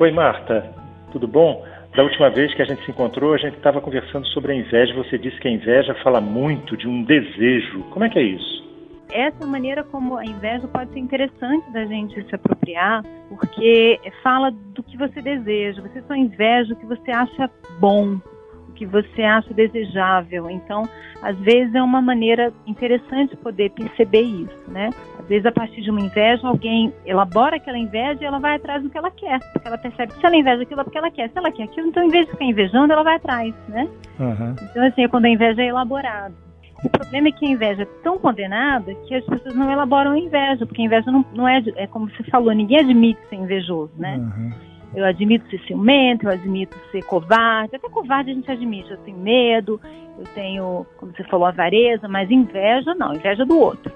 Oi, Marta. Tudo bom? Da última vez que a gente se encontrou, a gente estava conversando sobre a inveja. Você disse que a inveja fala muito de um desejo. Como é que é isso? Essa maneira como a inveja pode ser interessante da gente se apropriar, porque fala do que você deseja. Você só inveja o que você acha bom, que você acha desejável. Então, às vezes é uma maneira interessante poder perceber isso, né? Às vezes, a partir de uma inveja, alguém elabora aquela inveja e ela vai atrás do que ela quer, porque ela percebe que se ela inveja aquilo é porque ela quer. Se ela quer aquilo, então, em vez de ficar invejando, ela vai atrás, né? Uhum. Então, assim, é quando a inveja é elaborada. O problema é que a inveja é tão condenada que as pessoas não elaboram a inveja, porque a inveja não, não é, é como você falou, ninguém admite ser invejoso, né? Uhum. Eu admito ser ciumento, eu admito ser covarde. Até covarde a gente admite. Eu tenho medo, eu tenho, como você falou, avareza, mas inveja não, inveja do outro.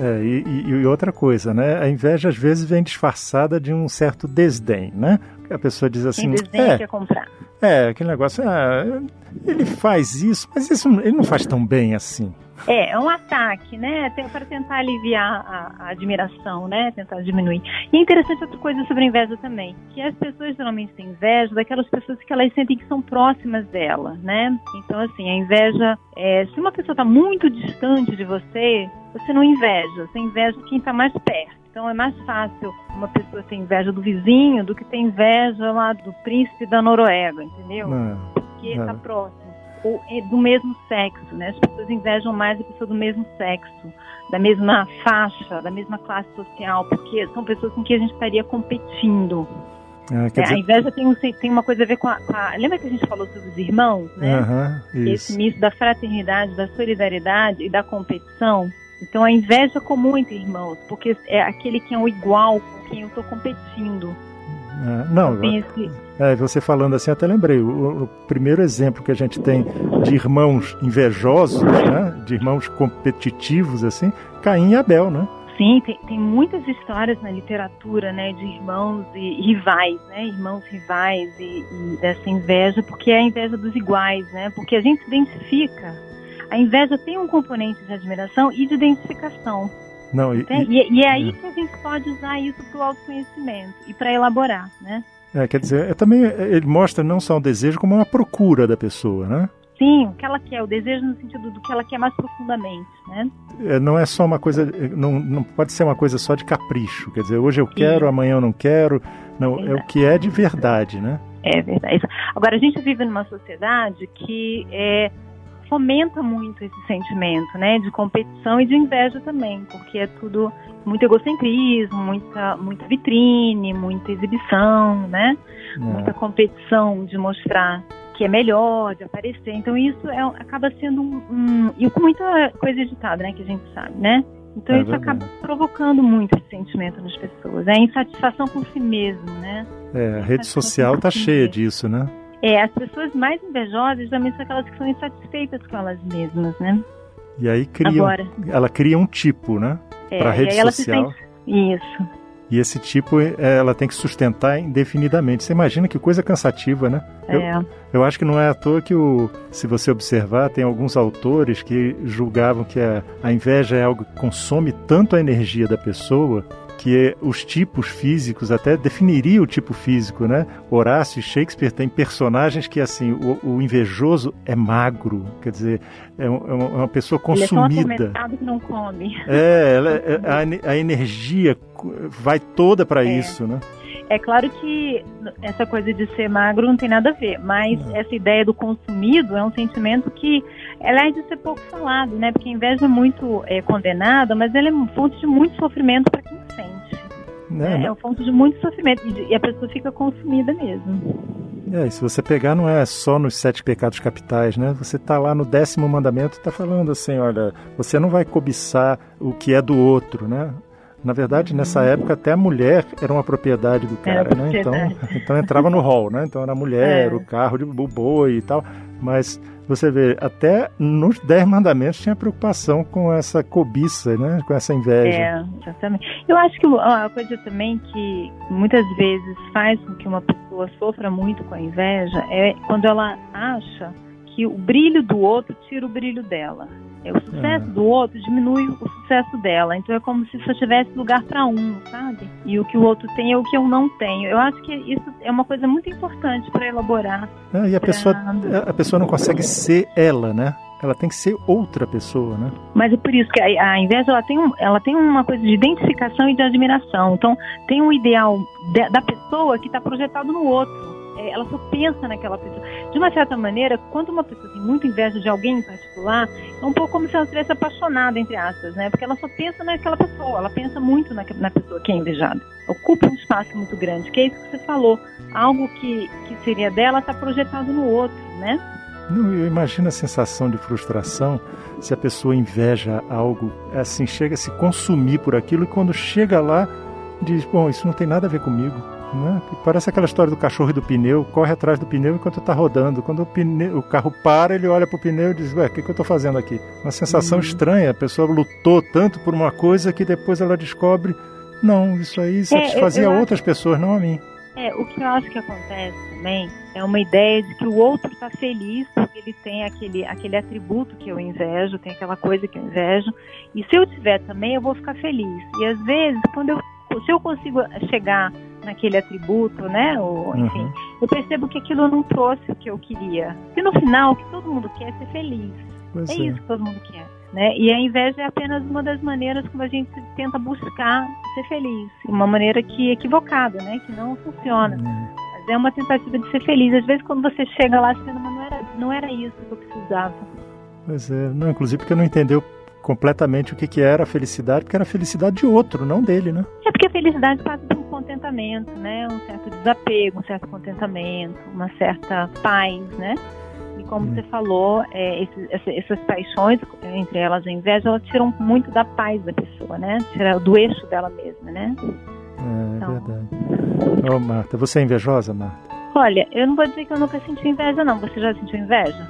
É, e, e, outra coisa, né? A inveja às vezes vem disfarçada de um certo desdém, né? A pessoa diz assim. Quem desdém é, quer comprar. É, aquele negócio, ah, ele faz isso, mas isso, ele não faz tão bem assim. É, é um ataque, né? Para tentar aliviar a, a, admiração, né? Tentar diminuir. E é interessante outra coisa sobre a inveja também, que as pessoas geralmente têm inveja daquelas pessoas que elas sentem que são próximas dela, né? Então, assim, a inveja, é, se uma pessoa está muito distante de você, você não inveja, você inveja quem está mais perto. Então é mais fácil uma pessoa ter inveja do vizinho do que ter inveja lá do príncipe da Noruega, entendeu? Não, Porque está próximo ou é do mesmo sexo, né? As pessoas invejam mais a pessoa do mesmo sexo, da mesma faixa, da mesma classe social, porque são pessoas com quem a gente estaria competindo. Ah, é, dizer... A inveja tem, tem, uma coisa a ver com a, com a, Lembra que a gente falou sobre os irmãos, né? Esse misto da fraternidade, da solidariedade e da competição. Então a inveja é comum entre irmãos, porque é aquele que é o igual com quem eu estou competindo. É, não, é, você falando assim, até lembrei, o, o, primeiro exemplo que a gente tem de irmãos invejosos, né, de irmãos competitivos, assim, Caim e Abel, né? Sim, tem, tem muitas histórias na literatura, né, de irmãos e rivais, né, irmãos rivais e, e dessa inveja, porque é a inveja dos iguais, né, porque a gente se identifica. A inveja tem um componente de admiração e de identificação. Não, e, né? e, e, é aí que a gente pode usar isso para o autoconhecimento e para elaborar, né? É, quer dizer, é, também ele mostra não só o desejo, como uma procura da pessoa, né? Sim, o que ela quer, o desejo no sentido do que ela quer mais profundamente, né? É, não é só uma coisa, não, não pode ser uma coisa só de capricho, quer dizer, hoje eu quero, Sim. amanhã eu não quero, não, é, é o que é de verdade, né? É verdade. Agora, a gente vive numa sociedade que é, fomenta muito esse sentimento, né, de competição e de inveja também, porque é tudo muito egocentrismo, muita, muita vitrine, muita exibição, né, é. muita competição de mostrar que é melhor, de aparecer. Então isso é, acaba sendo um, um, e com muita coisa editada, né, que a gente sabe, né. Então é isso verdade. acaba provocando muito esse sentimento nas pessoas, é a insatisfação com si mesmo, né. É, a rede social tá cheia disso, né. É, as pessoas mais invejosas também são aquelas que são insatisfeitas com elas mesmas, né? E aí cria, Agora, ela cria um tipo, né? É, Para a rede social. Sente... Isso. E esse tipo é, ela tem que sustentar indefinidamente. Você imagina que coisa cansativa, né? Eu, é. eu acho que não é à toa que, o, se você observar, tem alguns autores que julgavam que a, a inveja é algo que consome tanto a energia da pessoa que os tipos físicos, até definiria o tipo físico, né? Horácio e Shakespeare têm personagens que, assim, o, o invejoso é magro, quer dizer, é, um, é uma pessoa consumida. Ele é que não come. É, ela, é, a, a energia vai toda para é. isso, né? É claro que essa coisa de ser magro não tem nada a ver, mas não. essa ideia do consumido é um sentimento que é de ser pouco falado, né? Porque a inveja é muito é, condenada, mas ela é fonte de muito sofrimento para Não, é, é uma fonte de muito sofrimento e a pessoa fica consumida mesmo. É, e se você pegar, não é só nos sete pecados capitais, né? Você está lá no décimo mandamento, está falando assim, olha, você não vai cobiçar o que é do outro, né? Na verdade, nessa época, até a mulher era uma propriedade do cara, né? Então, então entrava no hall, né? Então era a mulher, é. o carro, o boi e tal. Mas você vê, até nos Dez Mandamentos tinha preocupação com essa cobiça, né? Com essa inveja. É, exatamente. Eu acho que a coisa também que muitas vezes faz com que uma pessoa sofra muito com a inveja é quando ela acha que o brilho do outro tira o brilho dela. O sucesso do outro diminui o sucesso dela. Então é como se só tivesse lugar para um, sabe? E o que o outro tem é o que eu não tenho. Eu acho que isso é uma coisa muito importante para elaborar. É, e a pra... pessoa a pessoa não consegue ser ela, né? ela tem que ser outra pessoa, né? Mas é por isso que a, a inveja ela tem, um, ela tem uma coisa de identificação e de admiração. Então tem um ideal de, da pessoa que está projetado no outro. É, ela só pensa naquela pessoa. De uma certa maneira, quando uma pessoa tem muita inveja de alguém em particular, é um pouco como se ela estivesse apaixonada, entre aspas, né? Porque ela só pensa naquela pessoa, ela pensa muito na, na pessoa que é invejada. Ocupa um espaço muito grande, que é isso que você falou. Algo que, que seria dela está projetado no outro, né? Não, eu imagino a sensação de frustração se a pessoa inveja algo, assim, chega a se consumir por aquilo e quando chega lá diz, bom, isso não tem nada a ver comigo. Né? Parece aquela história do cachorro e do pneu, corre atrás do pneu enquanto está rodando. Quando o, pneu, o, carro para, ele olha para o pneu e diz, ué, o que, que eu estou fazendo aqui? Uma sensação uhum. estranha, a pessoa lutou tanto por uma coisa que depois ela descobre, não, isso aí satisfazia é, eu, eu outras acho... pessoas, não a mim. É, o que eu acho que acontece também é uma ideia de que o outro está feliz porque ele tem aquele, aquele atributo que eu invejo, tem aquela coisa que eu invejo, e se eu tiver também, eu vou ficar feliz. E às vezes, quando eu, se eu consigo chegar naquele atributo, né, ou, enfim, uhum. eu percebo que aquilo não trouxe o que eu queria. Porque no final, o que todo mundo quer é ser feliz. Pois é, é isso que todo mundo quer. Né? E a inveja é apenas uma das maneiras como a gente tenta buscar ser feliz, uma maneira que é equivocada, né? que não funciona. Uhum. Mas é uma tentativa de ser feliz. Às vezes quando você chega lá, você não era, não era isso que eu precisava. Pois é, não, inclusive porque não entendeu completamente o que, que era a felicidade, porque era a felicidade de outro, não dele, né? É porque a felicidade passa contentamento, né? Um certo desapego, um certo contentamento, uma certa paz, né? E como hum. você falou, é, esses, essas paixões, entre elas a inveja, elas tiram muito da paz da pessoa, né? Tira do eixo dela mesma, né? É, então... verdade. Ô, Marta, você é invejosa, Marta? Olha, eu não vou dizer que eu nunca senti inveja, não. Você já sentiu inveja?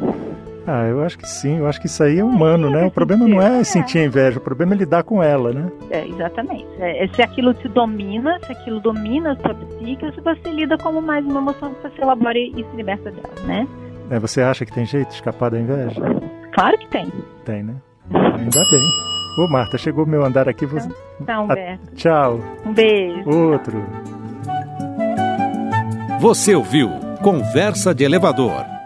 Ah, eu acho que sim. Eu acho que isso aí é humano, né? O problema não é, é sentir inveja, o problema é lidar com ela, né? É, exatamente. É, se aquilo te domina, se aquilo domina a sua psique, você lida como mais uma emoção que você elabora e se liberta dela, né? É, você acha que tem jeito de escapar da inveja? Claro que tem. Tem, né? Ainda bem. Ô, Marta, chegou o meu andar aqui. Você... Tá, Humberto. A... Tchau. Um beijo. Outro. Você ouviu Conversa de Elevador